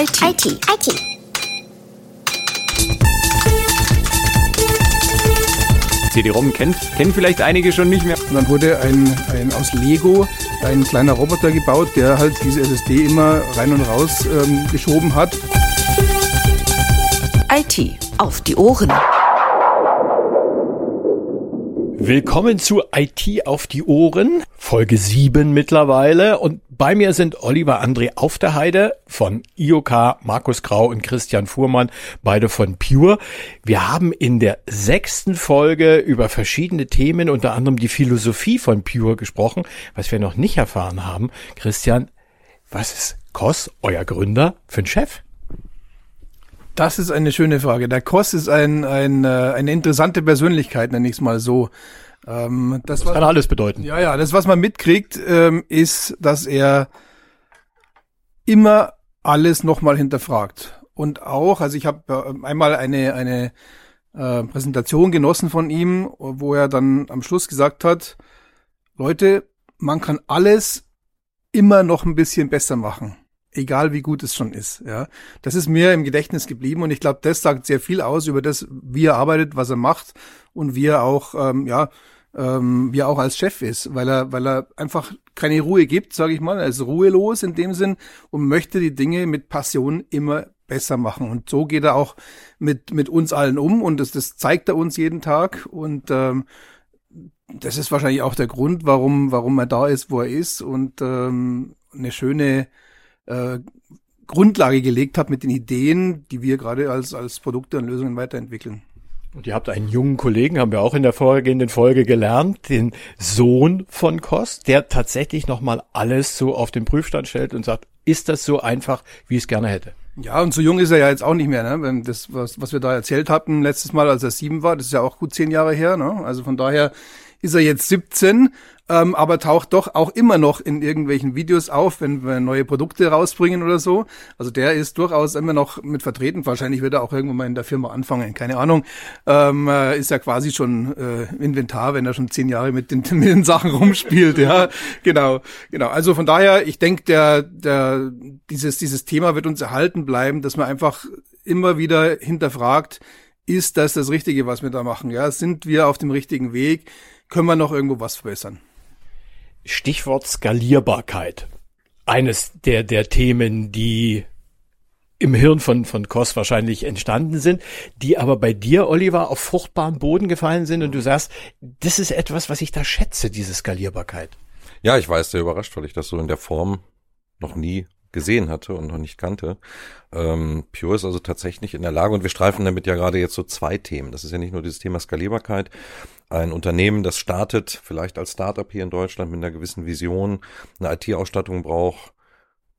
IT. IT. IT. CD-ROM kennt, kennen vielleicht einige schon nicht mehr. Und dann wurde ein, ein aus Lego ein kleiner Roboter gebaut, der halt diese SSD immer rein und raus ähm, geschoben hat. IT auf die Ohren. Willkommen zu IT auf die Ohren, Folge 7 mittlerweile. Und bei mir sind Oliver André auf der Heide von IOK, Markus Grau und Christian Fuhrmann, beide von Pure. Wir haben in der sechsten Folge über verschiedene Themen, unter anderem die Philosophie von Pure gesprochen. Was wir noch nicht erfahren haben, Christian, was ist Kos, euer Gründer, für ein Chef? Das ist eine schöne Frage. Der Koss ist ein, ein, äh, eine interessante Persönlichkeit, nenne ich es mal so. Ähm, das, das kann alles bedeuten. Ja, ja, das, was man mitkriegt, ähm, ist, dass er immer alles nochmal hinterfragt. Und auch, also ich habe äh, einmal eine, eine äh, Präsentation genossen von ihm, wo er dann am Schluss gesagt hat, Leute, man kann alles immer noch ein bisschen besser machen egal wie gut es schon ist. Ja, das ist mir im Gedächtnis geblieben und ich glaube, das sagt sehr viel aus über das, wie er arbeitet, was er macht und wie er auch, ähm, ja, ähm, wie er auch als Chef ist, weil er, weil er einfach keine Ruhe gibt, sage ich mal. Er ist ruhelos in dem Sinn und möchte die Dinge mit Passion immer besser machen. Und so geht er auch mit mit uns allen um und das, das zeigt er uns jeden Tag und ähm, das ist wahrscheinlich auch der Grund, warum warum er da ist, wo er ist und ähm, eine schöne äh, Grundlage gelegt hat mit den Ideen, die wir gerade als, als Produkte und Lösungen weiterentwickeln. Und ihr habt einen jungen Kollegen, haben wir auch in der vorhergehenden Folge gelernt, den Sohn von Kost, der tatsächlich nochmal alles so auf den Prüfstand stellt und sagt, ist das so einfach, wie ich es gerne hätte? Ja, und so jung ist er ja jetzt auch nicht mehr. Ne? Das, was, was wir da erzählt hatten letztes Mal, als er sieben war, das ist ja auch gut zehn Jahre her. Ne? Also von daher ist er jetzt 17, ähm, aber taucht doch auch immer noch in irgendwelchen Videos auf, wenn wir neue Produkte rausbringen oder so. Also der ist durchaus immer noch mit vertreten. Wahrscheinlich wird er auch irgendwann mal in der Firma anfangen, keine Ahnung. Ähm, äh, ist ja quasi schon äh, Inventar, wenn er schon zehn Jahre mit den, mit den Sachen rumspielt. ja, genau, genau. Also von daher, ich denke, der, der, dieses, dieses Thema wird uns erhalten bleiben, dass man einfach immer wieder hinterfragt, ist das das Richtige, was wir da machen? Ja, sind wir auf dem richtigen Weg? können wir noch irgendwo was verbessern. Stichwort Skalierbarkeit. Eines der, der Themen, die im Hirn von, von Koss wahrscheinlich entstanden sind, die aber bei dir, Oliver, auf fruchtbaren Boden gefallen sind und du sagst, das ist etwas, was ich da schätze, diese Skalierbarkeit. Ja, ich war sehr überrascht, weil ich das so in der Form noch nie gesehen hatte und noch nicht kannte. Ähm, Pure ist also tatsächlich in der Lage, und wir streifen damit ja gerade jetzt so zwei Themen. Das ist ja nicht nur dieses Thema Skalierbarkeit. Ein Unternehmen, das startet, vielleicht als Startup hier in Deutschland mit einer gewissen Vision, eine IT-Ausstattung braucht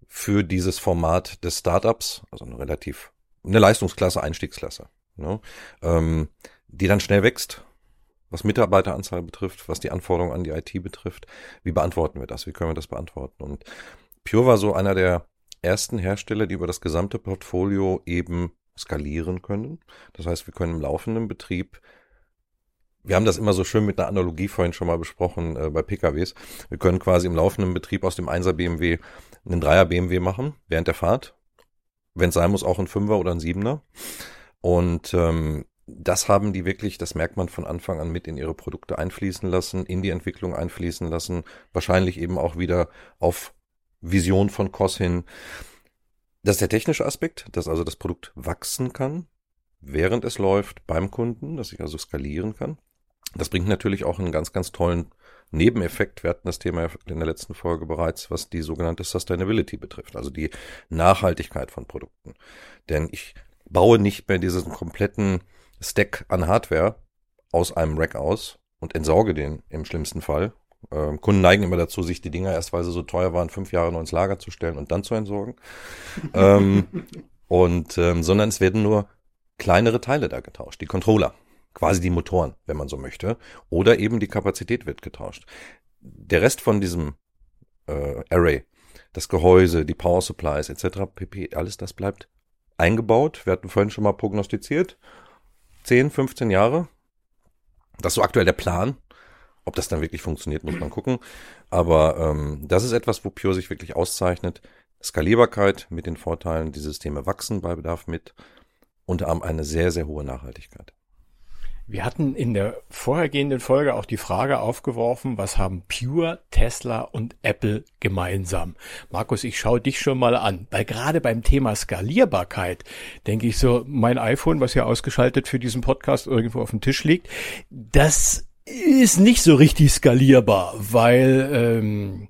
für dieses Format des Startups, also eine relativ, eine Leistungsklasse, Einstiegsklasse, ne? ähm, die dann schnell wächst, was Mitarbeiteranzahl betrifft, was die Anforderungen an die IT betrifft. Wie beantworten wir das? Wie können wir das beantworten? Und Pure war so einer der ersten Hersteller, die über das gesamte Portfolio eben skalieren können. Das heißt, wir können im laufenden Betrieb wir haben das immer so schön mit einer Analogie vorhin schon mal besprochen äh, bei PKWs. Wir können quasi im laufenden Betrieb aus dem 1er BMW einen 3er BMW machen, während der Fahrt. Wenn es sein muss, auch ein 5er oder ein 7er. Und ähm, das haben die wirklich, das merkt man von Anfang an mit in ihre Produkte einfließen lassen, in die Entwicklung einfließen lassen, wahrscheinlich eben auch wieder auf Vision von COS hin. Das ist der technische Aspekt, dass also das Produkt wachsen kann, während es läuft beim Kunden, dass ich also skalieren kann. Das bringt natürlich auch einen ganz, ganz tollen Nebeneffekt. Wir hatten das Thema in der letzten Folge bereits, was die sogenannte Sustainability betrifft, also die Nachhaltigkeit von Produkten. Denn ich baue nicht mehr diesen kompletten Stack an Hardware aus einem Rack aus und entsorge den im schlimmsten Fall ähm, Kunden neigen immer dazu, sich die Dinger erst, weil sie so teuer waren, fünf Jahre noch ins Lager zu stellen und dann zu entsorgen. ähm, und ähm, sondern es werden nur kleinere Teile da getauscht, die Controller, quasi die Motoren, wenn man so möchte, oder eben die Kapazität wird getauscht. Der Rest von diesem äh, Array, das Gehäuse, die Power Supplies etc. pp, alles das bleibt eingebaut. Wir hatten vorhin schon mal prognostiziert, 10, 15 Jahre. Das ist so aktuell der Plan. Ob das dann wirklich funktioniert, muss man gucken. Aber ähm, das ist etwas, wo Pure sich wirklich auszeichnet. Skalierbarkeit mit den Vorteilen, die Systeme wachsen bei Bedarf mit und haben eine sehr, sehr hohe Nachhaltigkeit. Wir hatten in der vorhergehenden Folge auch die Frage aufgeworfen, was haben Pure, Tesla und Apple gemeinsam? Markus, ich schaue dich schon mal an, weil gerade beim Thema Skalierbarkeit denke ich so, mein iPhone, was ja ausgeschaltet für diesen Podcast irgendwo auf dem Tisch liegt, das ist nicht so richtig skalierbar, weil ähm,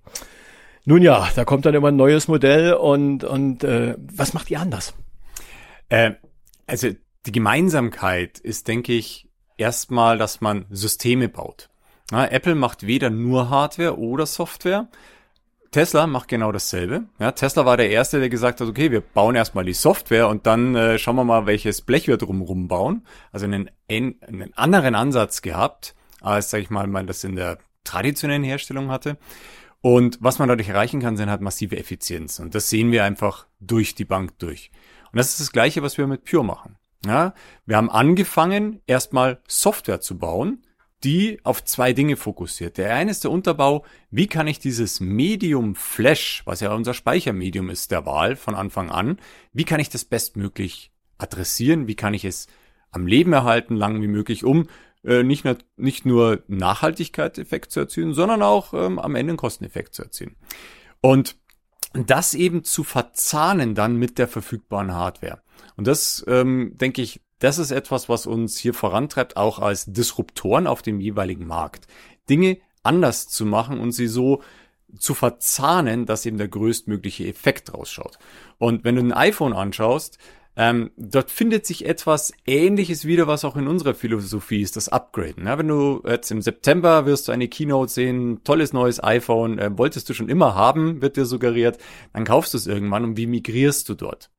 nun ja, da kommt dann immer ein neues Modell und und äh, was macht ihr anders? Äh, also die Gemeinsamkeit ist, denke ich, erstmal, dass man Systeme baut. Ja, Apple macht weder nur Hardware oder Software. Tesla macht genau dasselbe. Ja, Tesla war der Erste, der gesagt hat, okay, wir bauen erstmal die Software und dann äh, schauen wir mal, welches Blech wir drumherum bauen. Also einen, einen anderen Ansatz gehabt, als, sag ich mal, man das in der traditionellen Herstellung hatte. Und was man dadurch erreichen kann, sind halt massive Effizienz. Und das sehen wir einfach durch die Bank durch. Und das ist das Gleiche, was wir mit Pure machen. Ja, wir haben angefangen, erstmal Software zu bauen, die auf zwei Dinge fokussiert. Der eine ist der Unterbau, wie kann ich dieses Medium Flash, was ja unser Speichermedium ist der Wahl von Anfang an, wie kann ich das bestmöglich adressieren, wie kann ich es am Leben erhalten, lang wie möglich, um äh, nicht, nur, nicht nur Nachhaltigkeitseffekt zu erzielen, sondern auch ähm, am Ende einen Kosteneffekt zu erzielen. Und das eben zu verzahnen dann mit der verfügbaren Hardware. Und das, ähm, denke ich, das ist etwas, was uns hier vorantreibt, auch als Disruptoren auf dem jeweiligen Markt. Dinge anders zu machen und sie so zu verzahnen, dass eben der größtmögliche Effekt rausschaut. Und wenn du ein iPhone anschaust, ähm, dort findet sich etwas Ähnliches wieder, was auch in unserer Philosophie ist, das Upgraden. Ja, wenn du jetzt im September wirst du eine Keynote sehen, tolles neues iPhone, äh, wolltest du schon immer haben, wird dir suggeriert, dann kaufst du es irgendwann und wie migrierst du dort?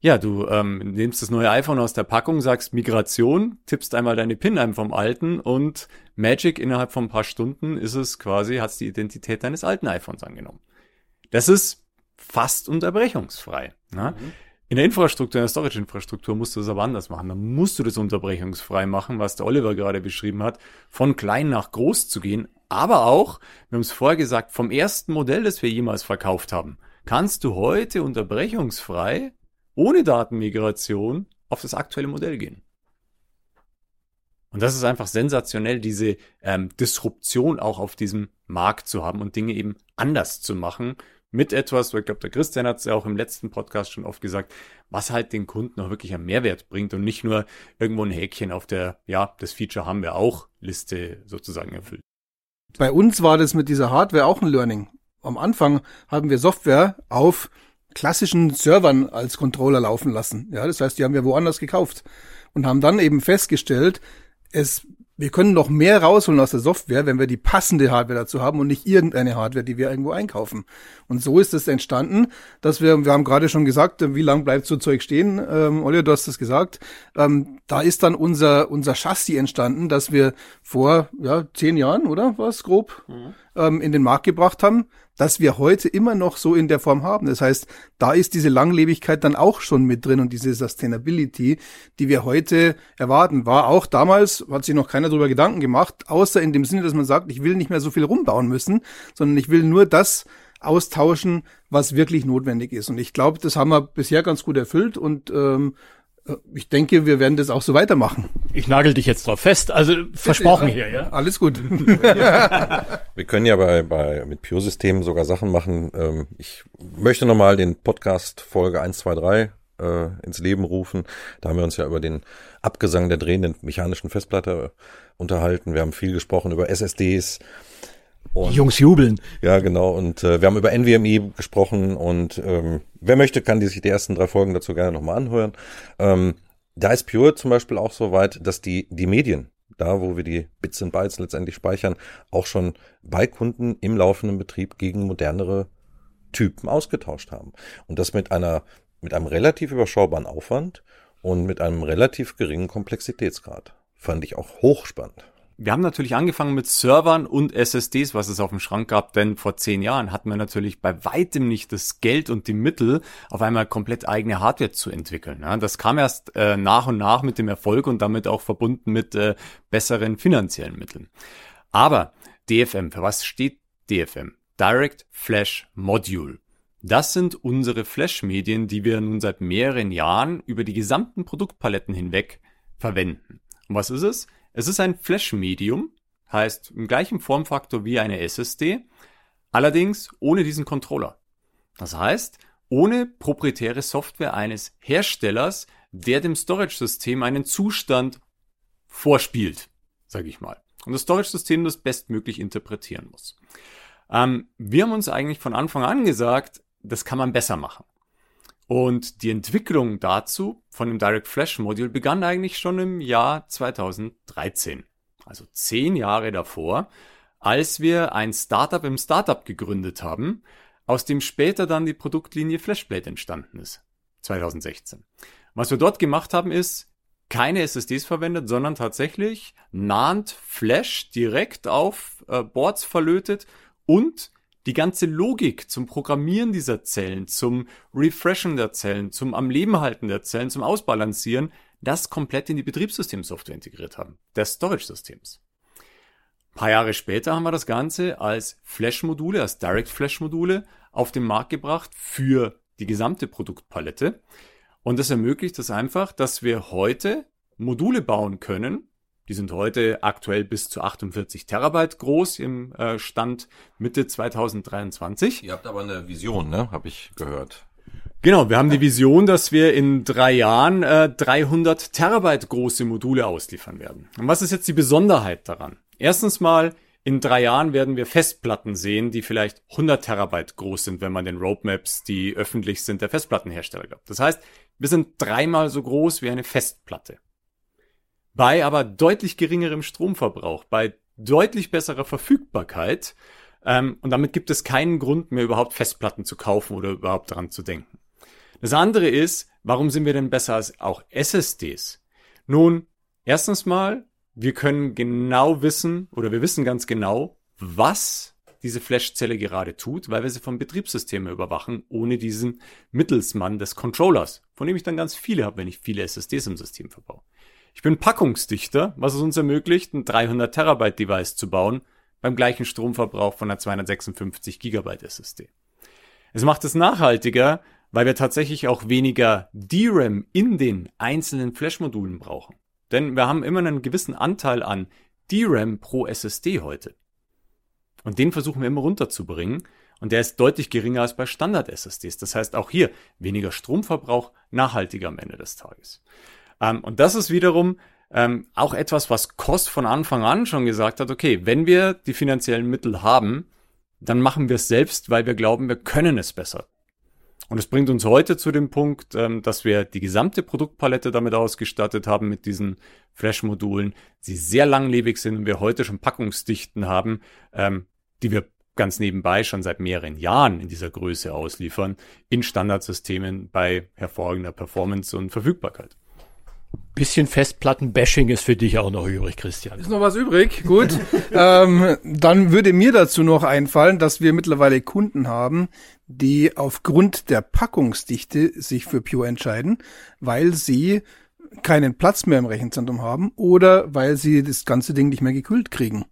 Ja, du ähm, nimmst das neue iPhone aus der Packung, sagst Migration, tippst einmal deine PIN ein vom alten und Magic innerhalb von ein paar Stunden ist es quasi, hat die Identität deines alten iPhones angenommen. Das ist fast unterbrechungsfrei. Ne? Mhm. In der Infrastruktur, in der Storage-Infrastruktur musst du das aber anders machen. Dann musst du das unterbrechungsfrei machen, was der Oliver gerade beschrieben hat, von klein nach groß zu gehen. Aber auch, wir haben es vorher gesagt, vom ersten Modell, das wir jemals verkauft haben, kannst du heute unterbrechungsfrei ohne Datenmigration auf das aktuelle Modell gehen. Und das ist einfach sensationell, diese ähm, Disruption auch auf diesem Markt zu haben und Dinge eben anders zu machen. Mit etwas, ich glaube, der Christian hat es ja auch im letzten Podcast schon oft gesagt, was halt den Kunden auch wirklich einen Mehrwert bringt und nicht nur irgendwo ein Häkchen auf der, ja, das Feature haben wir auch Liste sozusagen erfüllt. Bei uns war das mit dieser Hardware auch ein Learning. Am Anfang haben wir Software auf klassischen Servern als Controller laufen lassen. Ja, das heißt, die haben wir woanders gekauft und haben dann eben festgestellt, es wir können noch mehr rausholen aus der Software, wenn wir die passende Hardware dazu haben und nicht irgendeine Hardware, die wir irgendwo einkaufen. Und so ist es entstanden, dass wir, wir haben gerade schon gesagt, wie lang bleibt so Zeug stehen? Ähm, Olli, du hast das gesagt. Ähm, da ist dann unser, unser Chassis entstanden, dass wir vor ja, zehn Jahren, oder was grob, mhm. Ähm, in den Markt gebracht haben dass wir heute immer noch so in der Form haben. Das heißt, da ist diese Langlebigkeit dann auch schon mit drin und diese Sustainability, die wir heute erwarten, war auch damals, hat sich noch keiner darüber Gedanken gemacht, außer in dem Sinne, dass man sagt, ich will nicht mehr so viel rumbauen müssen, sondern ich will nur das austauschen, was wirklich notwendig ist. Und ich glaube, das haben wir bisher ganz gut erfüllt und ähm, ich denke, wir werden das auch so weitermachen. Ich nagel dich jetzt drauf fest, also versprochen ja, hier, ja? Alles gut. wir können ja bei, bei mit Pure-Systemen sogar Sachen machen. Ähm, ich möchte nochmal den Podcast Folge 123 äh, ins Leben rufen. Da haben wir uns ja über den Abgesang der drehenden mechanischen Festplatte unterhalten. Wir haben viel gesprochen über SSDs, und, Die Jungs jubeln. Ja, genau. Und äh, wir haben über NVMe gesprochen und ähm, wer möchte, kann die sich die ersten drei Folgen dazu gerne nochmal anhören. Ähm, da ist Pure zum Beispiel auch so weit, dass die, die Medien, da wo wir die Bits und Bytes letztendlich speichern, auch schon bei Kunden im laufenden Betrieb gegen modernere Typen ausgetauscht haben. Und das mit einer, mit einem relativ überschaubaren Aufwand und mit einem relativ geringen Komplexitätsgrad. Fand ich auch hochspannend wir haben natürlich angefangen mit Servern und SSDs, was es auf dem Schrank gab, denn vor zehn Jahren hatten wir natürlich bei weitem nicht das Geld und die Mittel, auf einmal komplett eigene Hardware zu entwickeln. das kam erst äh, nach und nach mit dem Erfolg und damit auch verbunden mit äh, besseren finanziellen Mitteln. Aber DFM, für was steht DFM? Direct Flash Module. Das sind unsere Flash-Medien, die wir nun seit mehreren Jahren über die gesamten Produktpaletten hinweg verwenden. Und was ist es? Es ist ein Flash-Medium, heißt im gleichen Formfaktor wie eine SSD, allerdings ohne diesen Controller. Das heißt, ohne proprietäre Software eines Herstellers, der dem Storage-System einen Zustand vorspielt, sage ich mal. Und das Storage-System das bestmöglich interpretieren muss. Ähm, wir haben uns eigentlich von Anfang an gesagt, das kann man besser machen. Und die Entwicklung dazu von dem Direct Flash Module begann eigentlich schon im Jahr 2013. Also zehn Jahre davor, als wir ein Startup im Startup gegründet haben, aus dem später dann die Produktlinie Flashblade entstanden ist. 2016. Was wir dort gemacht haben, ist keine SSDs verwendet, sondern tatsächlich NAND Flash direkt auf äh, Boards verlötet und die ganze Logik zum Programmieren dieser Zellen, zum Refreshen der Zellen, zum am Leben halten der Zellen, zum Ausbalancieren, das komplett in die Betriebssystemsoftware integriert haben, des Storage-Systems. paar Jahre später haben wir das Ganze als Flash-Module, als Direct-Flash-Module auf den Markt gebracht für die gesamte Produktpalette. Und das ermöglicht es einfach, dass wir heute Module bauen können, die sind heute aktuell bis zu 48 Terabyte groß im äh, Stand Mitte 2023. Ihr habt aber eine Vision, ne? Habe ich gehört. Genau, wir haben die Vision, dass wir in drei Jahren äh, 300 Terabyte große Module ausliefern werden. Und was ist jetzt die Besonderheit daran? Erstens mal, in drei Jahren werden wir Festplatten sehen, die vielleicht 100 Terabyte groß sind, wenn man den Roadmaps, die öffentlich sind, der Festplattenhersteller glaubt. Das heißt, wir sind dreimal so groß wie eine Festplatte. Bei aber deutlich geringerem Stromverbrauch, bei deutlich besserer Verfügbarkeit. Ähm, und damit gibt es keinen Grund mehr, überhaupt Festplatten zu kaufen oder überhaupt daran zu denken. Das andere ist, warum sind wir denn besser als auch SSDs? Nun, erstens mal, wir können genau wissen oder wir wissen ganz genau, was diese Flashzelle gerade tut, weil wir sie vom Betriebssystem überwachen, ohne diesen Mittelsmann des Controllers, von dem ich dann ganz viele habe, wenn ich viele SSDs im System verbaue. Ich bin packungsdichter, was es uns ermöglicht, ein 300 Terabyte Device zu bauen, beim gleichen Stromverbrauch von einer 256 Gigabyte SSD. Es macht es nachhaltiger, weil wir tatsächlich auch weniger DRAM in den einzelnen Flash-Modulen brauchen. Denn wir haben immer einen gewissen Anteil an DRAM pro SSD heute. Und den versuchen wir immer runterzubringen. Und der ist deutlich geringer als bei Standard-SSDs. Das heißt auch hier weniger Stromverbrauch, nachhaltiger am Ende des Tages. Ähm, und das ist wiederum ähm, auch etwas, was Kost von Anfang an schon gesagt hat, okay, wenn wir die finanziellen Mittel haben, dann machen wir es selbst, weil wir glauben, wir können es besser. Und es bringt uns heute zu dem Punkt, ähm, dass wir die gesamte Produktpalette damit ausgestattet haben mit diesen Flash-Modulen, sie sehr langlebig sind und wir heute schon Packungsdichten haben, ähm, die wir ganz nebenbei schon seit mehreren Jahren in dieser Größe ausliefern, in Standardsystemen bei hervorragender Performance und Verfügbarkeit. Bisschen Festplatten-Bashing ist für dich auch noch übrig, Christian. Ist noch was übrig? Gut. ähm, dann würde mir dazu noch einfallen, dass wir mittlerweile Kunden haben, die aufgrund der Packungsdichte sich für Pure entscheiden, weil sie keinen Platz mehr im Rechenzentrum haben oder weil sie das ganze Ding nicht mehr gekühlt kriegen.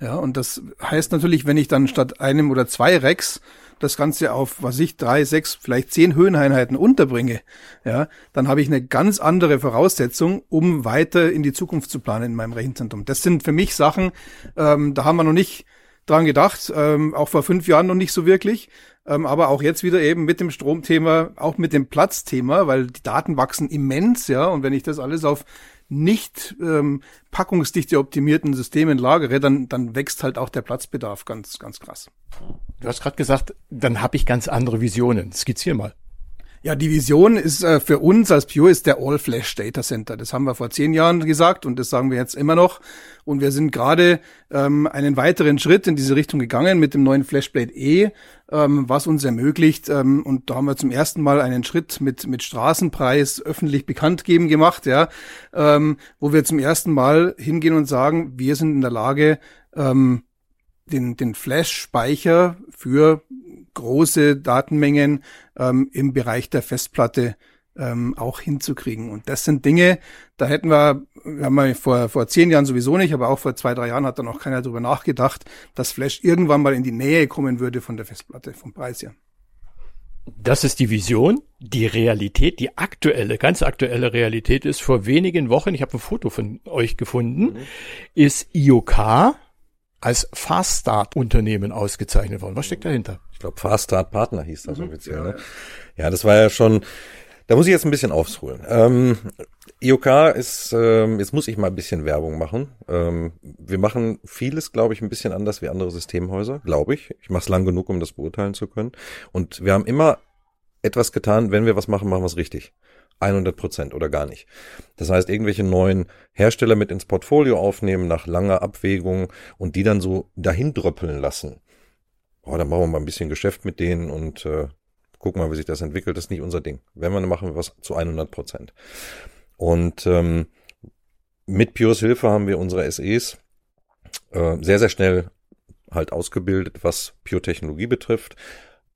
Ja, und das heißt natürlich, wenn ich dann statt einem oder zwei Racks das Ganze auf, was ich, drei, sechs, vielleicht zehn Höheneinheiten unterbringe, ja, dann habe ich eine ganz andere Voraussetzung, um weiter in die Zukunft zu planen in meinem Rechenzentrum. Das sind für mich Sachen, ähm, da haben wir noch nicht dran gedacht, ähm, auch vor fünf Jahren noch nicht so wirklich, ähm, aber auch jetzt wieder eben mit dem Stromthema, auch mit dem Platzthema, weil die Daten wachsen immens, ja, und wenn ich das alles auf nicht ähm, packungsdichte optimierten Systemen lagere, dann, dann wächst halt auch der Platzbedarf ganz, ganz krass. Du hast gerade gesagt, dann habe ich ganz andere Visionen. Skizzier mal. Ja, die Vision ist äh, für uns als Pure ist der All-Flash Data Center. Das haben wir vor zehn Jahren gesagt und das sagen wir jetzt immer noch. Und wir sind gerade ähm, einen weiteren Schritt in diese Richtung gegangen mit dem neuen FlashBlade E, ähm, was uns ermöglicht. Ähm, und da haben wir zum ersten Mal einen Schritt mit mit Straßenpreis öffentlich bekannt geben gemacht, ja, ähm, wo wir zum ersten Mal hingehen und sagen, wir sind in der Lage, ähm, den, den Flash-Speicher für große Datenmengen ähm, im Bereich der Festplatte ähm, auch hinzukriegen. Und das sind Dinge, da hätten wir, wir haben wir vor, vor zehn Jahren sowieso nicht, aber auch vor zwei, drei Jahren hat da noch keiner drüber nachgedacht, dass Flash irgendwann mal in die Nähe kommen würde von der Festplatte, vom Preis her. Das ist die Vision. Die Realität, die aktuelle, ganz aktuelle Realität ist, vor wenigen Wochen, ich habe ein Foto von euch gefunden, mhm. ist IOK als Fast Start Unternehmen ausgezeichnet worden. Was steckt dahinter? Ich glaube, Fast Start Partner hieß das mhm. offiziell. Ne? Ja, das war ja schon, da muss ich jetzt ein bisschen aufholen. Ähm, IOK ist, ähm, jetzt muss ich mal ein bisschen Werbung machen. Ähm, wir machen vieles, glaube ich, ein bisschen anders wie andere Systemhäuser, glaube ich. Ich mache es lang genug, um das beurteilen zu können. Und wir haben immer etwas getan, wenn wir was machen, machen wir es richtig. 100 Prozent oder gar nicht. Das heißt, irgendwelche neuen Hersteller mit ins Portfolio aufnehmen nach langer Abwägung und die dann so dahin dröppeln lassen. Oh, dann machen wir mal ein bisschen Geschäft mit denen und äh, gucken mal, wie sich das entwickelt. Das ist nicht unser Ding. Wenn wir, dann machen wir was zu 100 Prozent. Und ähm, mit Pures Hilfe haben wir unsere SEs äh, sehr, sehr schnell halt ausgebildet, was Pure-Technologie betrifft.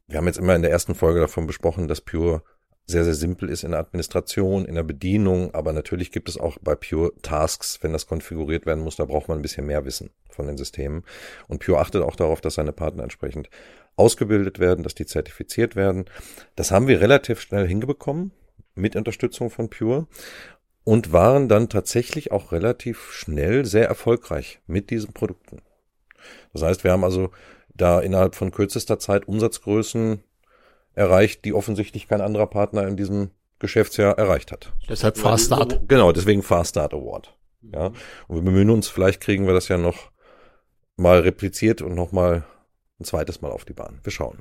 Wir haben jetzt immer in der ersten Folge davon besprochen, dass Pure sehr, sehr simpel ist in der Administration, in der Bedienung, aber natürlich gibt es auch bei Pure Tasks, wenn das konfiguriert werden muss, da braucht man ein bisschen mehr Wissen von den Systemen. Und Pure achtet auch darauf, dass seine Partner entsprechend ausgebildet werden, dass die zertifiziert werden. Das haben wir relativ schnell hingebekommen mit Unterstützung von Pure und waren dann tatsächlich auch relativ schnell sehr erfolgreich mit diesen Produkten. Das heißt, wir haben also da innerhalb von kürzester Zeit Umsatzgrößen erreicht, die offensichtlich kein anderer Partner in diesem Geschäftsjahr erreicht hat. Deshalb Fast Start. Genau, deswegen Fast Start Award. Ja, und wir bemühen uns, vielleicht kriegen wir das ja noch mal repliziert und noch mal ein zweites Mal auf die Bahn. Wir schauen.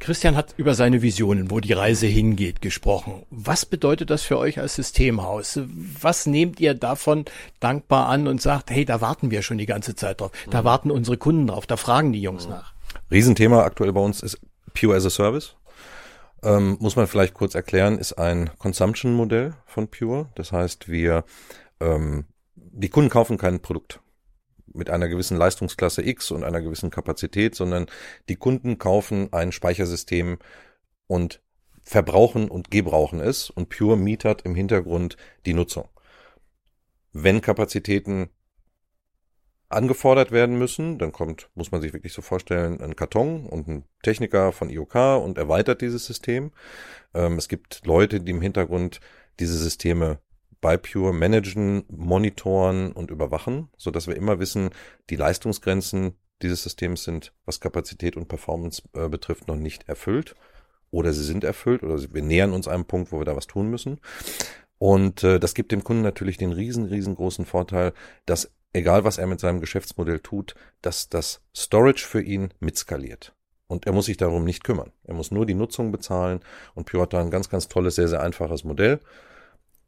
Christian hat über seine Visionen, wo die Reise hingeht, gesprochen. Was bedeutet das für euch als Systemhaus? Was nehmt ihr davon dankbar an und sagt, hey, da warten wir schon die ganze Zeit drauf. Da mhm. warten unsere Kunden drauf. Da fragen die Jungs mhm. nach. Riesenthema aktuell bei uns ist Pure as a Service. Ähm, muss man vielleicht kurz erklären, ist ein Consumption-Modell von Pure. Das heißt, wir, ähm, die Kunden kaufen kein Produkt mit einer gewissen Leistungsklasse X und einer gewissen Kapazität, sondern die Kunden kaufen ein Speichersystem und verbrauchen und gebrauchen es und Pure mietert im Hintergrund die Nutzung. Wenn Kapazitäten angefordert werden müssen, dann kommt, muss man sich wirklich so vorstellen, ein Karton und ein Techniker von IOK und erweitert dieses System. Ähm, es gibt Leute, die im Hintergrund diese Systeme bei Pure managen, monitoren und überwachen, so dass wir immer wissen, die Leistungsgrenzen dieses Systems sind, was Kapazität und Performance äh, betrifft, noch nicht erfüllt oder sie sind erfüllt oder wir nähern uns einem Punkt, wo wir da was tun müssen. Und äh, das gibt dem Kunden natürlich den riesen, riesengroßen Vorteil, dass egal was er mit seinem Geschäftsmodell tut, dass das Storage für ihn mitskaliert. Und er muss sich darum nicht kümmern. Er muss nur die Nutzung bezahlen und Pure hat da ein ganz, ganz tolles, sehr, sehr einfaches Modell.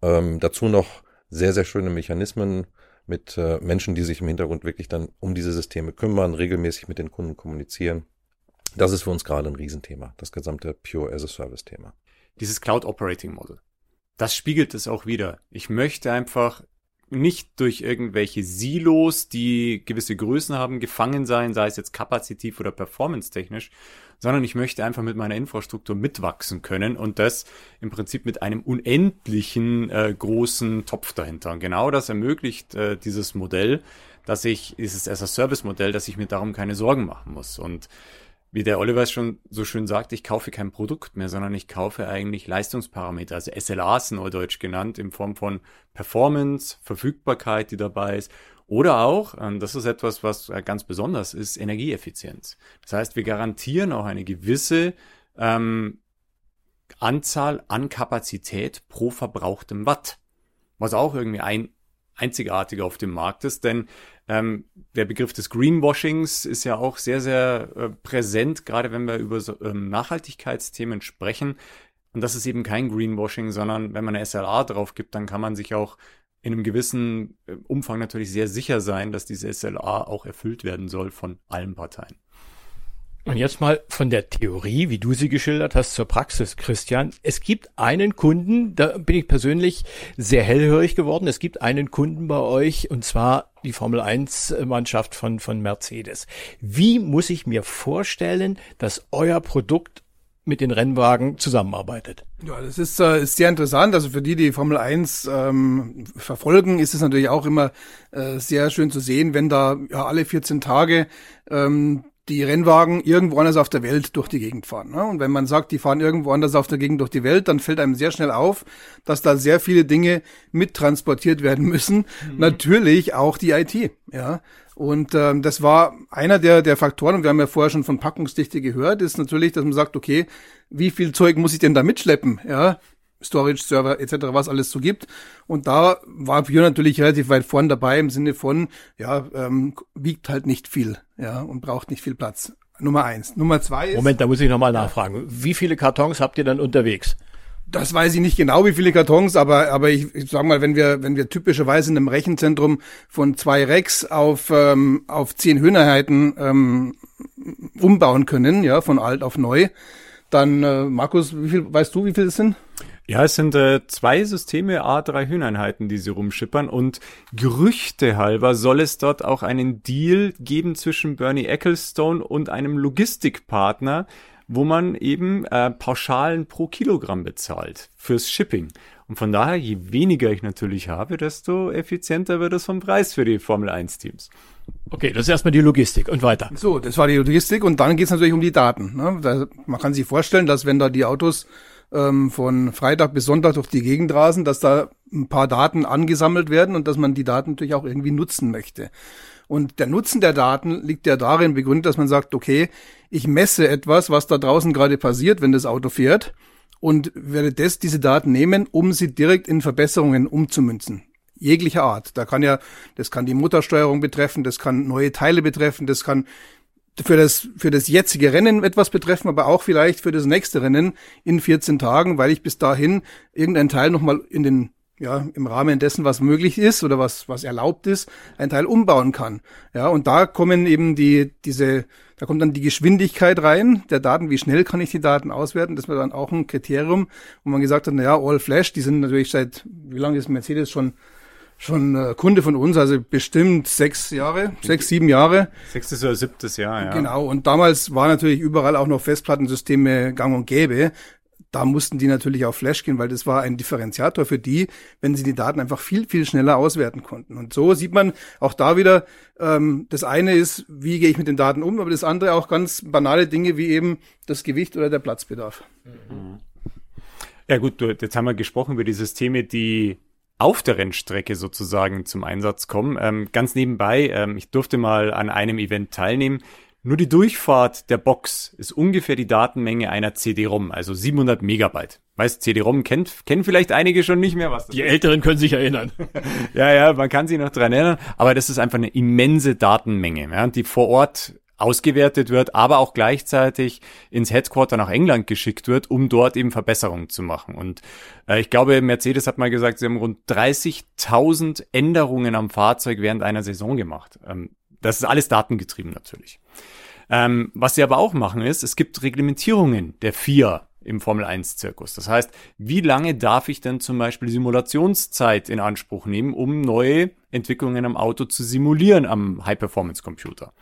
Ähm, dazu noch sehr, sehr schöne Mechanismen mit äh, Menschen, die sich im Hintergrund wirklich dann um diese Systeme kümmern, regelmäßig mit den Kunden kommunizieren. Das ist für uns gerade ein Riesenthema, das gesamte Pure as a Service Thema. Dieses Cloud Operating Model. Das spiegelt es auch wieder. Ich möchte einfach nicht durch irgendwelche Silos, die gewisse Größen haben, gefangen sein, sei es jetzt kapazitiv oder performance-technisch, sondern ich möchte einfach mit meiner Infrastruktur mitwachsen können und das im Prinzip mit einem unendlichen äh, großen Topf dahinter. Und genau das ermöglicht äh, dieses Modell, dass ich, dieses as-a-Service-Modell, dass ich mir darum keine Sorgen machen muss. Und wie der Oliver schon so schön sagt, ich kaufe kein Produkt mehr, sondern ich kaufe eigentlich Leistungsparameter, also SLAs neudeutsch genannt, in Form von Performance, Verfügbarkeit, die dabei ist. Oder auch, ähm, das ist etwas, was äh, ganz besonders ist, Energieeffizienz. Das heißt, wir garantieren auch eine gewisse ähm, Anzahl an Kapazität pro verbrauchtem Watt. Was auch irgendwie ein einzigartig auf dem Markt ist, denn ähm, der Begriff des Greenwashings ist ja auch sehr, sehr äh, präsent, gerade wenn wir über so, ähm, Nachhaltigkeitsthemen sprechen. Und das ist eben kein Greenwashing, sondern wenn man eine SLA drauf gibt, dann kann man sich auch in einem gewissen äh, Umfang natürlich sehr sicher sein, dass diese SLA auch erfüllt werden soll von allen Parteien. Und jetzt mal von der Theorie, wie du sie geschildert hast, zur Praxis, Christian. Es gibt einen Kunden, da bin ich persönlich sehr hellhörig geworden. Es gibt einen Kunden bei euch und zwar die Formel 1 Mannschaft von, von Mercedes. Wie muss ich mir vorstellen, dass euer Produkt mit den Rennwagen zusammenarbeitet. Ja, das ist, äh, ist sehr interessant. Also für die, die Formel 1 ähm, verfolgen, ist es natürlich auch immer äh, sehr schön zu sehen, wenn da ja, alle 14 Tage ähm, die Rennwagen irgendwo anders auf der Welt durch die Gegend fahren. Ne? Und wenn man sagt, die fahren irgendwo anders auf der Gegend durch die Welt, dann fällt einem sehr schnell auf, dass da sehr viele Dinge mittransportiert werden müssen. Mhm. Natürlich auch die IT. Ja. Und ähm, das war einer der, der Faktoren, und wir haben ja vorher schon von Packungsdichte gehört, ist natürlich, dass man sagt, okay, wie viel Zeug muss ich denn da mitschleppen? Ja, Storage, Server etc., was alles so gibt. Und da war Pure natürlich relativ weit vorn dabei im Sinne von, ja, ähm, wiegt halt nicht viel, ja, und braucht nicht viel Platz. Nummer eins. Nummer zwei ist. Moment, da muss ich nochmal nachfragen. Wie viele Kartons habt ihr dann unterwegs? Das weiß ich nicht genau, wie viele Kartons, aber, aber ich, ich sag mal, wenn wir, wenn wir typischerweise in einem Rechenzentrum von zwei Racks auf, ähm, auf zehn Hühnerheiten ähm, umbauen können, ja, von alt auf neu, dann, äh, Markus, wie viel, weißt du, wie viel es sind? Ja, es sind äh, zwei Systeme A3 Hühneinheiten, die sie rumschippern und Gerüchte halber soll es dort auch einen Deal geben zwischen Bernie Ecclestone und einem Logistikpartner, wo man eben äh, Pauschalen pro Kilogramm bezahlt fürs Shipping. Und von daher, je weniger ich natürlich habe, desto effizienter wird es vom Preis für die Formel 1 Teams. Okay, das ist erstmal die Logistik und weiter. So, das war die Logistik und dann geht es natürlich um die Daten. Ne? Da, man kann sich vorstellen, dass wenn da die Autos ähm, von Freitag bis Sonntag durch die Gegend rasen, dass da ein paar Daten angesammelt werden und dass man die Daten natürlich auch irgendwie nutzen möchte. Und der Nutzen der Daten liegt ja darin begründet, dass man sagt, okay, ich messe etwas, was da draußen gerade passiert, wenn das Auto fährt und werde das, diese Daten nehmen, um sie direkt in Verbesserungen umzumünzen. Jeglicher Art. Da kann ja, das kann die Motorsteuerung betreffen, das kann neue Teile betreffen, das kann für das, für das jetzige Rennen etwas betreffen, aber auch vielleicht für das nächste Rennen in 14 Tagen, weil ich bis dahin irgendein Teil nochmal in den ja, im Rahmen dessen, was möglich ist oder was, was erlaubt ist, ein Teil umbauen kann. Ja, und da kommen eben die, diese, da kommt dann die Geschwindigkeit rein der Daten, wie schnell kann ich die Daten auswerten. Das war dann auch ein Kriterium, wo man gesagt hat, na ja, All Flash, die sind natürlich seit, wie lange ist Mercedes schon schon äh, Kunde von uns, also bestimmt sechs Jahre, sechs, sieben Jahre. Sechstes oder siebtes Jahr, ja. Genau, und damals war natürlich überall auch noch Festplattensysteme gang und gäbe. Da mussten die natürlich auf Flash gehen, weil das war ein Differenziator für die, wenn sie die Daten einfach viel, viel schneller auswerten konnten. Und so sieht man auch da wieder, ähm, das eine ist, wie gehe ich mit den Daten um, aber das andere auch ganz banale Dinge wie eben das Gewicht oder der Platzbedarf. Ja gut, jetzt haben wir gesprochen über die Systeme, die auf der Rennstrecke sozusagen zum Einsatz kommen. Ähm, ganz nebenbei, ähm, ich durfte mal an einem Event teilnehmen. Nur die Durchfahrt der Box ist ungefähr die Datenmenge einer CD-ROM, also 700 Megabyte. Weißt, CD-ROM kennt, kennen vielleicht einige schon nicht mehr, was das Die ist. Älteren können sich erinnern. ja, ja, man kann sich noch dran erinnern, aber das ist einfach eine immense Datenmenge, ja, die vor Ort ausgewertet wird, aber auch gleichzeitig ins Headquarter nach England geschickt wird, um dort eben Verbesserungen zu machen. Und äh, ich glaube, Mercedes hat mal gesagt, sie haben rund 30.000 Änderungen am Fahrzeug während einer Saison gemacht. Ähm, das ist alles datengetrieben natürlich. Ähm, was sie aber auch machen ist, es gibt Reglementierungen der FIA im Formel 1 Zirkus. Das heißt, wie lange darf ich denn zum Beispiel Simulationszeit in Anspruch nehmen, um neue Entwicklungen am Auto zu simulieren am High-Performance-Computer?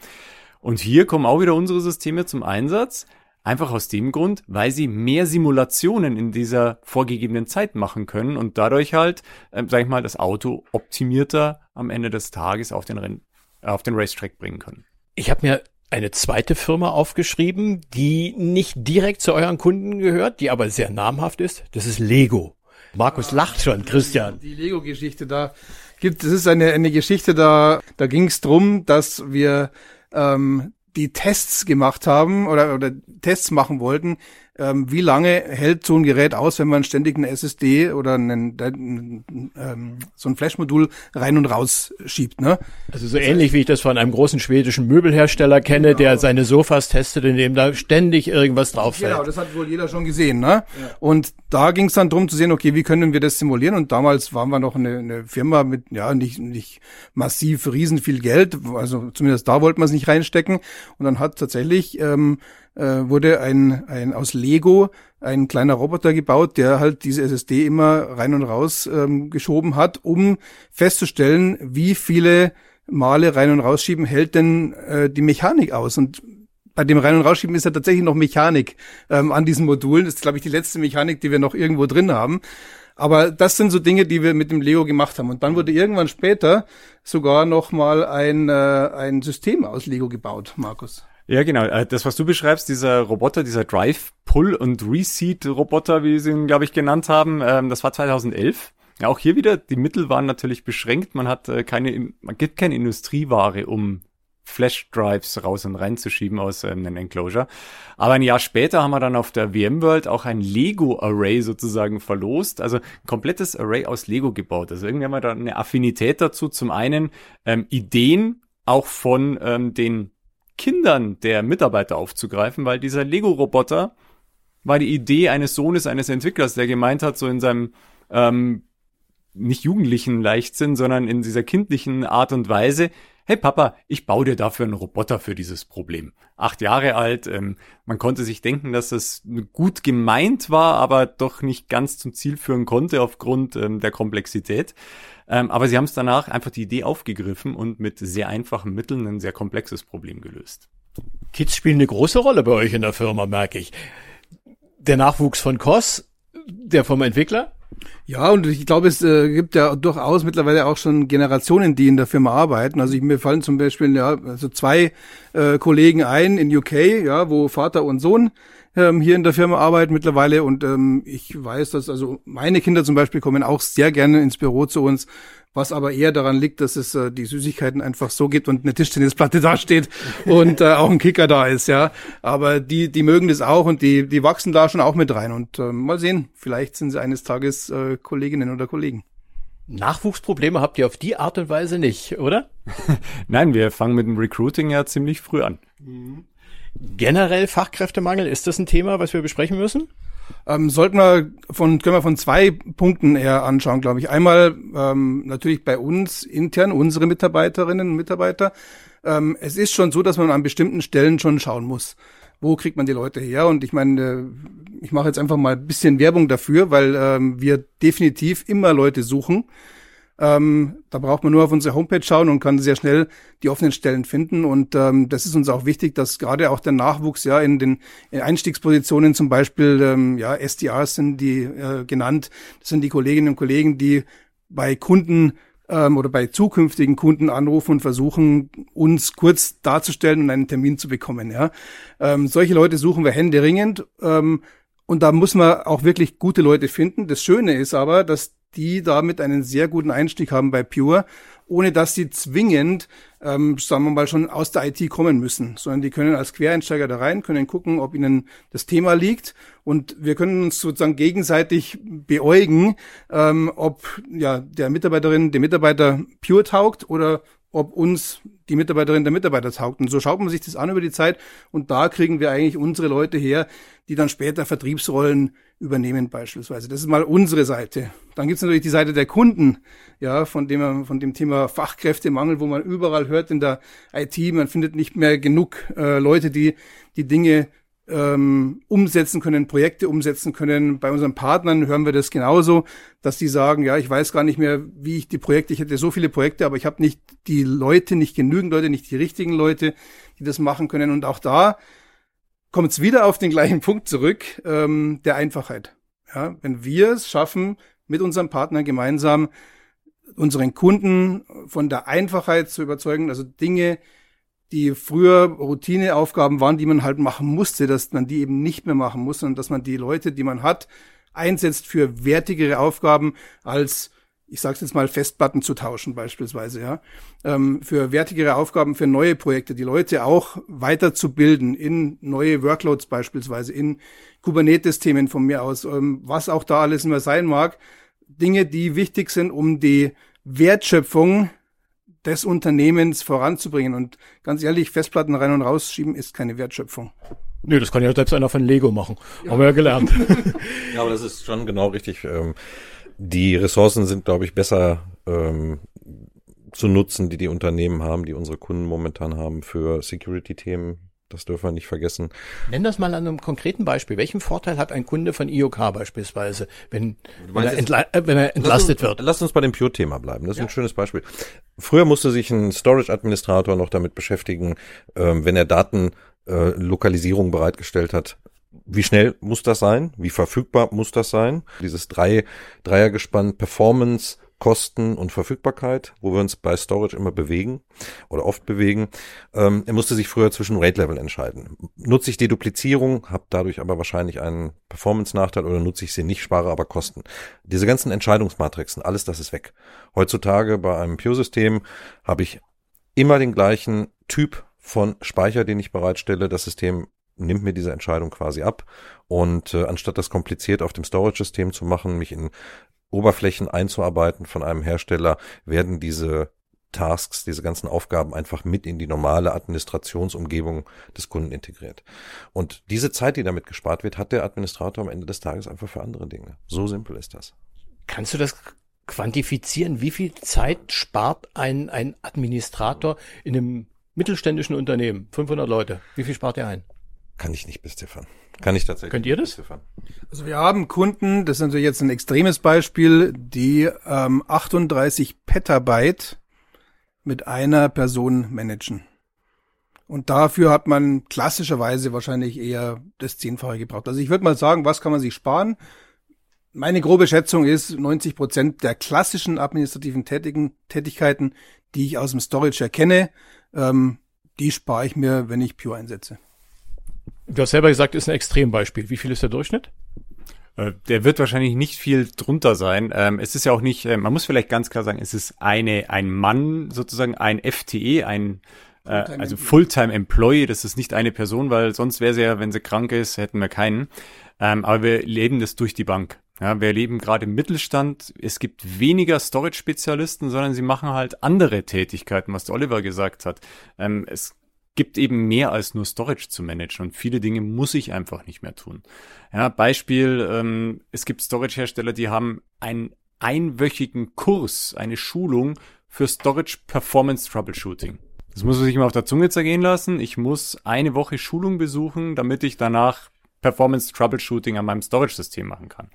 Und hier kommen auch wieder unsere Systeme zum Einsatz. Einfach aus dem Grund, weil sie mehr Simulationen in dieser vorgegebenen Zeit machen können und dadurch halt, äh, sag ich mal, das Auto optimierter am Ende des Tages auf den, Renn, äh, auf den Racetrack bringen können. Ich habe mir eine zweite Firma aufgeschrieben, die nicht direkt zu euren Kunden gehört, die aber sehr namhaft ist. Das ist Lego. Markus lacht schon, Christian. Die Lego-Geschichte da gibt, es ist eine, eine Geschichte da, da ging es drum, dass wir ähm, die Tests gemacht haben oder, oder Tests machen wollten, ähm, wie lange hält so ein Gerät aus, wenn man ständig eine SSD oder einen, ähm, so ein Flashmodul rein und raus schiebt. Ne? Also so ähnlich wie ich das von einem großen schwedischen Möbelhersteller kenne, genau. der seine Sofas testet, indem da ständig irgendwas drauf fällt. Genau, das hat wohl jeder schon gesehen. Ne? Ja. Und da ging es dann drum zu sehen, okay, wie können wir das simulieren? Und damals waren wir noch eine, eine Firma mit ja nicht, nicht massiv riesen viel Geld, also zumindest da wollten wir es nicht reinstecken. Und dann hat tatsächlich ähm, äh, wurde ein, ein aus Lego ein kleiner Roboter gebaut, der halt diese SSD immer rein und raus ähm, geschoben hat, um festzustellen, wie viele Male rein und rausschieben hält denn äh, die Mechanik aus. Und bei dem Rein- und Rausschieben ist ja tatsächlich noch Mechanik ähm, an diesen Modulen. Das ist, glaube ich, die letzte Mechanik, die wir noch irgendwo drin haben. Aber das sind so Dinge, die wir mit dem Lego gemacht haben. Und dann wurde irgendwann später sogar noch mal ein, äh, ein System aus Lego gebaut, Markus. Ja, genau. Äh, das, was du beschreibst, dieser Roboter, dieser Drive, Pull und Reseat Roboter, wie sie ihn, glaube ich, genannt haben, ähm, das war 2011. Ja, auch hier wieder, die Mittel waren natürlich beschränkt. Man hat äh, keine, man gibt keine Industrieware, um Flash-Drives raus und reinzuschieben aus ähm, einem Enclosure. Aber ein Jahr später haben wir dann auf der VMworld auch ein Lego-Array sozusagen verlost, also ein komplettes Array aus Lego gebaut. Also irgendwie haben wir da eine Affinität dazu. Zum einen ähm, Ideen auch von ähm, den Kindern der Mitarbeiter aufzugreifen, weil dieser Lego-Roboter war die Idee eines Sohnes eines Entwicklers, der gemeint hat, so in seinem ähm, nicht jugendlichen Leichtsinn, sondern in dieser kindlichen Art und Weise, hey Papa, ich baue dir dafür einen Roboter für dieses Problem. Acht Jahre alt, ähm, man konnte sich denken, dass es gut gemeint war, aber doch nicht ganz zum Ziel führen konnte aufgrund ähm, der Komplexität. Ähm, aber sie haben es danach einfach die Idee aufgegriffen und mit sehr einfachen Mitteln ein sehr komplexes Problem gelöst. Kids spielen eine große Rolle bei euch in der Firma, merke ich. Der Nachwuchs von COS, der vom Entwickler, ja, und ich glaube, es äh, gibt ja durchaus mittlerweile auch schon Generationen, die in der Firma arbeiten. Also ich, mir fallen zum Beispiel ja, also zwei äh, Kollegen ein in UK, ja, wo Vater und Sohn ähm, hier in der Firma arbeiten mittlerweile. Und ähm, ich weiß, dass also meine Kinder zum Beispiel kommen auch sehr gerne ins Büro zu uns was aber eher daran liegt, dass es äh, die Süßigkeiten einfach so gibt und eine Tischtennisplatte da steht und äh, auch ein Kicker da ist, ja. Aber die, die mögen das auch und die, die wachsen da schon auch mit rein. Und äh, mal sehen, vielleicht sind sie eines Tages äh, Kolleginnen oder Kollegen. Nachwuchsprobleme habt ihr auf die Art und Weise nicht, oder? Nein, wir fangen mit dem Recruiting ja ziemlich früh an. Generell Fachkräftemangel, ist das ein Thema, was wir besprechen müssen? Ähm, sollten wir von, können wir von zwei Punkten eher anschauen, glaube ich. Einmal ähm, natürlich bei uns intern, unsere Mitarbeiterinnen und Mitarbeiter. Ähm, es ist schon so, dass man an bestimmten Stellen schon schauen muss. Wo kriegt man die Leute her? Und ich meine, äh, ich mache jetzt einfach mal ein bisschen Werbung dafür, weil ähm, wir definitiv immer Leute suchen ähm, da braucht man nur auf unsere Homepage schauen und kann sehr schnell die offenen Stellen finden. Und ähm, das ist uns auch wichtig, dass gerade auch der Nachwuchs ja in den in Einstiegspositionen zum Beispiel ähm, ja SDRs sind die äh, genannt. Das sind die Kolleginnen und Kollegen, die bei Kunden ähm, oder bei zukünftigen Kunden anrufen und versuchen, uns kurz darzustellen und einen Termin zu bekommen. Ja, ähm, solche Leute suchen wir händeringend. Ähm, und da muss man auch wirklich gute Leute finden. Das Schöne ist aber, dass die damit einen sehr guten Einstieg haben bei Pure, ohne dass sie zwingend, ähm, sagen wir mal, schon aus der IT kommen müssen, sondern die können als Quereinsteiger da rein, können gucken, ob ihnen das Thema liegt. Und wir können uns sozusagen gegenseitig beäugen, ähm, ob ja der Mitarbeiterin, der Mitarbeiter Pure taugt oder ob uns die Mitarbeiterin der Mitarbeiter taugt. Und so schaut man sich das an über die Zeit und da kriegen wir eigentlich unsere Leute her, die dann später Vertriebsrollen übernehmen beispielsweise. Das ist mal unsere Seite. Dann gibt's natürlich die Seite der Kunden, ja, von dem von dem Thema Fachkräftemangel, wo man überall hört in der IT, man findet nicht mehr genug äh, Leute, die die Dinge ähm, umsetzen können, Projekte umsetzen können. Bei unseren Partnern hören wir das genauso, dass die sagen, ja, ich weiß gar nicht mehr, wie ich die Projekte, ich hätte so viele Projekte, aber ich habe nicht die Leute, nicht genügend Leute, nicht die richtigen Leute, die das machen können. Und auch da kommt es wieder auf den gleichen Punkt zurück, ähm, der Einfachheit. Ja, wenn wir es schaffen, mit unseren Partnern gemeinsam unseren Kunden von der Einfachheit zu überzeugen, also Dinge, die früher Routineaufgaben waren, die man halt machen musste, dass man die eben nicht mehr machen muss, sondern dass man die Leute, die man hat, einsetzt für wertigere Aufgaben als ich sage jetzt mal, Festplatten zu tauschen beispielsweise, ja, ähm, für wertigere Aufgaben, für neue Projekte, die Leute auch weiterzubilden in neue Workloads beispielsweise, in Kubernetes-Themen von mir aus, ähm, was auch da alles immer sein mag, Dinge, die wichtig sind, um die Wertschöpfung des Unternehmens voranzubringen. Und ganz ehrlich, Festplatten rein und rausschieben ist keine Wertschöpfung. Nö, das kann ja selbst einer von Lego machen. Ja. Haben wir ja gelernt. ja, aber das ist schon genau richtig. Ähm, die Ressourcen sind, glaube ich, besser ähm, zu nutzen, die die Unternehmen haben, die unsere Kunden momentan haben für Security-Themen. Das dürfen wir nicht vergessen. Nenn das mal an einem konkreten Beispiel. Welchen Vorteil hat ein Kunde von IOK beispielsweise, wenn, wenn, er, entla äh, wenn er entlastet lass wird? Lass uns bei dem Pure-Thema bleiben. Das ist ja. ein schönes Beispiel. Früher musste sich ein Storage-Administrator noch damit beschäftigen, ähm, wenn er Datenlokalisierung äh, bereitgestellt hat, wie schnell muss das sein? Wie verfügbar muss das sein? Dieses drei, Dreiergespann Performance Kosten und Verfügbarkeit, wo wir uns bei Storage immer bewegen oder oft bewegen. Ähm, er musste sich früher zwischen Rate-Level entscheiden. Nutze ich Deduplizierung, habe dadurch aber wahrscheinlich einen Performance-Nachteil oder nutze ich sie nicht, spare aber Kosten. Diese ganzen Entscheidungsmatrixen, alles das ist weg. Heutzutage bei einem Pure-System habe ich immer den gleichen Typ von Speicher, den ich bereitstelle. Das System nimmt mir diese Entscheidung quasi ab. Und äh, anstatt das kompliziert auf dem Storage-System zu machen, mich in Oberflächen einzuarbeiten von einem Hersteller, werden diese Tasks, diese ganzen Aufgaben einfach mit in die normale Administrationsumgebung des Kunden integriert. Und diese Zeit, die damit gespart wird, hat der Administrator am Ende des Tages einfach für andere Dinge. So simpel ist das. Kannst du das quantifizieren? Wie viel Zeit spart ein, ein Administrator in einem mittelständischen Unternehmen? 500 Leute. Wie viel spart er ein? Kann ich nicht beziffern. Kann ich tatsächlich. Könnt ihr das? Beziffern. Also wir haben Kunden, das ist natürlich jetzt ein extremes Beispiel, die ähm, 38 Petabyte mit einer Person managen. Und dafür hat man klassischerweise wahrscheinlich eher das Zehnfache gebraucht. Also ich würde mal sagen, was kann man sich sparen? Meine grobe Schätzung ist, 90 Prozent der klassischen administrativen Tätigen, Tätigkeiten, die ich aus dem Storage erkenne, ähm, die spare ich mir, wenn ich Pure einsetze. Du hast selber gesagt, ist ein Extrembeispiel. Wie viel ist der Durchschnitt? Äh, Der wird wahrscheinlich nicht viel drunter sein. Ähm, es ist ja auch nicht, äh, man muss vielleicht ganz klar sagen, es ist eine, ein Mann, sozusagen ein FTE, ein, äh, Fulltime also Employee. Fulltime Employee. Das ist nicht eine Person, weil sonst wäre sie ja, wenn sie krank ist, hätten wir keinen. Ähm, aber wir leben das durch die Bank. Ja, wir leben gerade im Mittelstand. Es gibt weniger Storage-Spezialisten, sondern sie machen halt andere Tätigkeiten, was der Oliver gesagt hat. Ähm, es gibt eben mehr als nur Storage zu managen und viele Dinge muss ich einfach nicht mehr tun. Ja, Beispiel, ähm, es gibt Storage-Hersteller, die haben einen einwöchigen Kurs, eine Schulung für Storage Performance Troubleshooting. Das muss man sich mal auf der Zunge zergehen lassen. Ich muss eine Woche Schulung besuchen, damit ich danach Performance Troubleshooting an meinem Storage-System machen kann.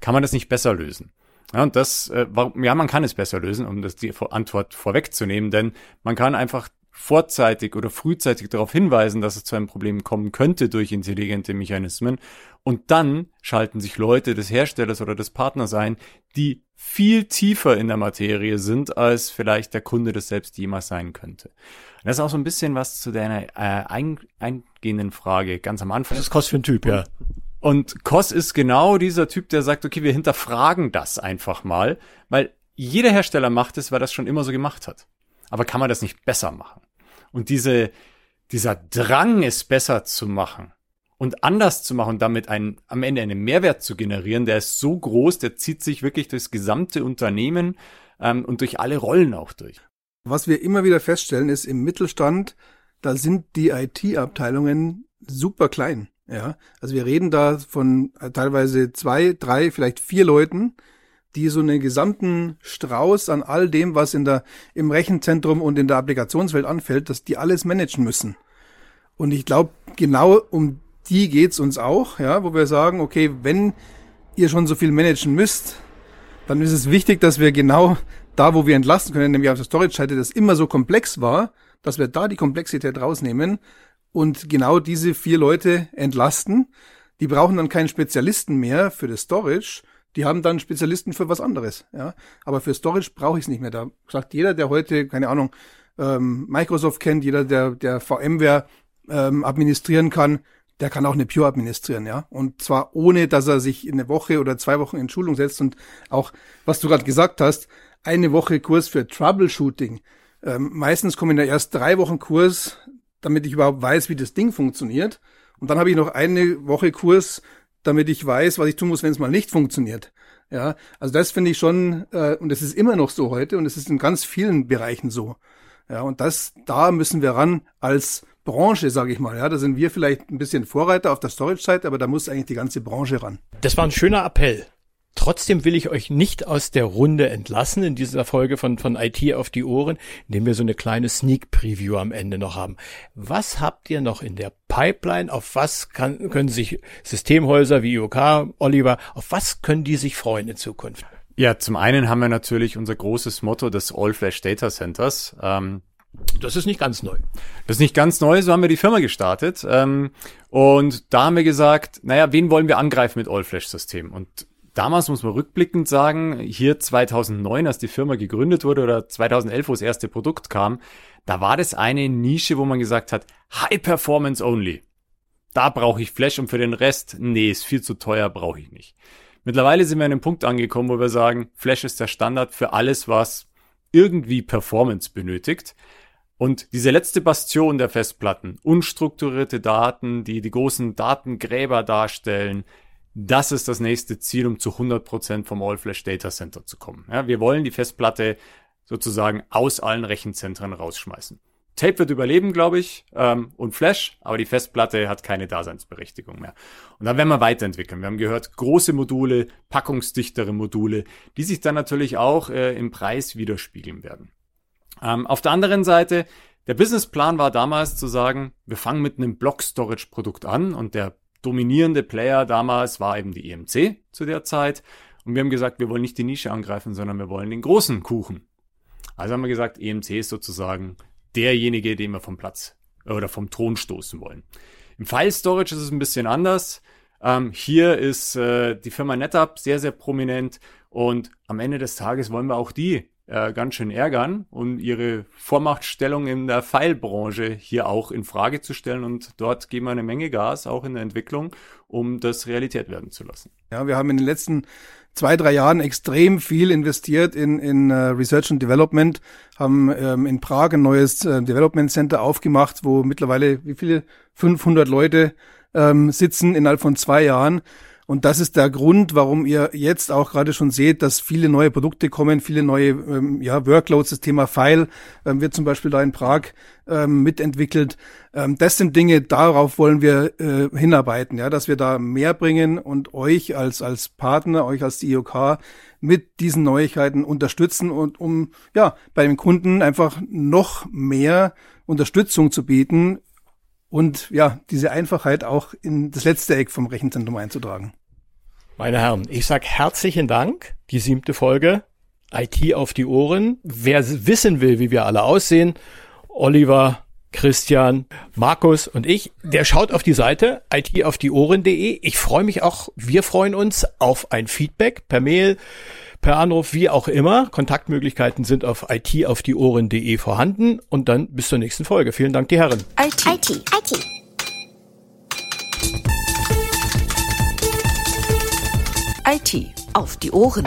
Kann man das nicht besser lösen? Ja, und das, äh, warum, ja, man kann es besser lösen, um das die Antwort vorwegzunehmen, denn man kann einfach vorzeitig oder frühzeitig darauf hinweisen, dass es zu einem Problem kommen könnte durch intelligente Mechanismen. Und dann schalten sich Leute des Herstellers oder des Partners ein, die viel tiefer in der Materie sind, als vielleicht der Kunde das selbst jemals sein könnte. Und das ist auch so ein bisschen was zu deiner äh, ein, eingehenden Frage ganz am Anfang. Was ist Kost für ein Typ, ja? Und Koss ist genau dieser Typ, der sagt, okay, wir hinterfragen das einfach mal, weil jeder Hersteller macht es, weil das schon immer so gemacht hat. Aber kann man das nicht besser machen? Und diese, dieser Drang, es besser zu machen und anders zu machen damit einen, am Ende einen Mehrwert zu generieren, der ist so groß, der zieht sich wirklich durchs gesamte Unternehmen ähm, und durch alle Rollen auch durch. Was wir immer wieder feststellen, ist im Mittelstand, da sind die IT-Abteilungen super klein. Ja, also wir reden da von äh, teilweise zwei, drei, vielleicht vier Leuten, die so einen gesamten Strauß an all dem, was in der, im Rechenzentrum und in der Applikationswelt anfällt, dass die alles managen müssen. Und ich glaube, genau um die geht's uns auch, ja, wo wir sagen, okay, wenn ihr schon so viel managen müsst, dann ist es wichtig, dass wir genau da, wo wir entlasten können, nämlich auf der Storage-Seite, das immer so komplex war, dass wir da die Komplexität rausnehmen und genau diese vier Leute entlasten. Die brauchen dann keinen Spezialisten mehr für das Storage, die haben dann Spezialisten für was anderes. Ja, aber für Storage brauche ich es nicht mehr. Da sagt jeder, der heute keine Ahnung ähm, Microsoft kennt, jeder, der der VMware ähm, administrieren kann, der kann auch eine Pure administrieren, ja. Und zwar ohne, dass er sich in eine Woche oder zwei Wochen in Schulung setzt und auch, was du gerade gesagt hast, eine Woche Kurs für Troubleshooting. Ähm, meistens kommen ja erst drei Wochen Kurs, damit ich überhaupt weiß, wie das Ding funktioniert. Und dann habe ich noch eine Woche Kurs, damit ich weiß, was ich tun muss, wenn es mal nicht funktioniert. Ja, also das finde ich schon, äh, und es ist immer noch so heute, und es ist in ganz vielen Bereichen so. Ja, und das, da müssen wir ran als Branche, sage ich mal. Ja, da sind wir vielleicht ein bisschen Vorreiter auf der Storage-Seite, aber da muss eigentlich die ganze Branche ran. Das war ein schöner Appell. Trotzdem will ich euch nicht aus der Runde entlassen in dieser Folge von, von IT auf die Ohren, indem wir so eine kleine Sneak Preview am Ende noch haben. Was habt ihr noch in der Pipeline? Auf was kann, können sich Systemhäuser wie IOK, Oliver, auf was können die sich freuen in Zukunft? Ja, zum einen haben wir natürlich unser großes Motto des All-Flash Data Centers. Ähm, Das ist nicht ganz neu. Das ist nicht ganz neu, so haben wir die Firma gestartet. Ähm, und da haben wir gesagt, naja, wen wollen wir angreifen mit All-Flash-System? Und damals muss man rückblickend sagen, hier 2009, als die Firma gegründet wurde oder 2011, wo das erste Produkt kam, da war das eine Nische, wo man gesagt hat, High Performance Only. Da brauche ich Flash und für den Rest, nee, ist viel zu teuer, brauche ich nicht. Mittlerweile sind wir an einem Punkt angekommen, wo wir sagen, Flash ist der Standard für alles, was irgendwie Performance benötigt. Und diese letzte Bastion der Festplatten, unstrukturierte Daten, die die großen Datengräber darstellen, das ist das nächste Ziel, um zu 100% vom All-Flash Data Center zu kommen. Ja, wir wollen die Festplatte sozusagen aus allen Rechenzentren rausschmeißen. Tape wird überleben, glaube ich, ähm, und Flash, aber die Festplatte hat keine Daseinsberechtigung mehr. Und dann werden wir weiterentwickeln. Wir haben gehört, große Module, packungsdichtere Module, die sich dann natürlich auch äh, im Preis widerspiegeln werden. Ähm, auf der anderen Seite, der Businessplan war damals zu sagen, wir fangen mit einem Block-Storage-Produkt an und der dominierende Player damals war eben die EMC zu der Zeit. Und wir haben gesagt, wir wollen nicht die Nische angreifen, sondern wir wollen den großen Kuchen. Also haben wir gesagt, EMC ist sozusagen derjenige, den wir vom Platz oder vom Thron stoßen wollen. Im File Storage ist es ein bisschen anders. Ähm, hier ist äh, die Firma NetApp sehr, sehr prominent und am Ende des Tages wollen wir auch die äh, ganz schön ärgern und ihre Vormachtstellung in der Pfeilbranche hier auch in Frage zu stellen. Und dort geben wir eine Menge Gas, auch in der Entwicklung, um das Realität werden zu lassen. Ja, wir haben in den letzten zwei, drei Jahren extrem viel investiert in, in uh, Research and Development, haben ähm, in Prag ein neues äh, Development Center aufgemacht, wo mittlerweile wie viele 500 Leute ähm, sitzen innerhalb von zwei Jahren. Und das ist der Grund, warum ihr jetzt auch gerade schon seht, dass viele neue Produkte kommen, viele neue ähm, ja, Workloads. Das Thema File ähm, wird zum Beispiel da in Prag ähm, mitentwickelt. Ähm, das sind Dinge, darauf wollen wir äh, hinarbeiten, ja, dass wir da mehr bringen und euch als als Partner, euch als IOK mit diesen Neuigkeiten unterstützen und um ja bei dem Kunden einfach noch mehr Unterstützung zu bieten und ja, diese Einfachheit auch in das letzte Eck vom Rechenzentrum einzutragen. Meine Herren, ich sag herzlichen Dank. Die siebte Folge IT auf die Ohren. Wer wissen will, wie wir alle aussehen, Oliver, Christian, Markus und ich, der schaut auf die Seite itaufdieohren.de. Ich freue mich auch, wir freuen uns auf ein Feedback per Mail, per Anruf, wie auch immer. Kontaktmöglichkeiten sind auf itaufdieohren.de vorhanden und dann bis zur nächsten Folge. Vielen Dank, die Herren. IT. IT. IT. IT auf die Ohren.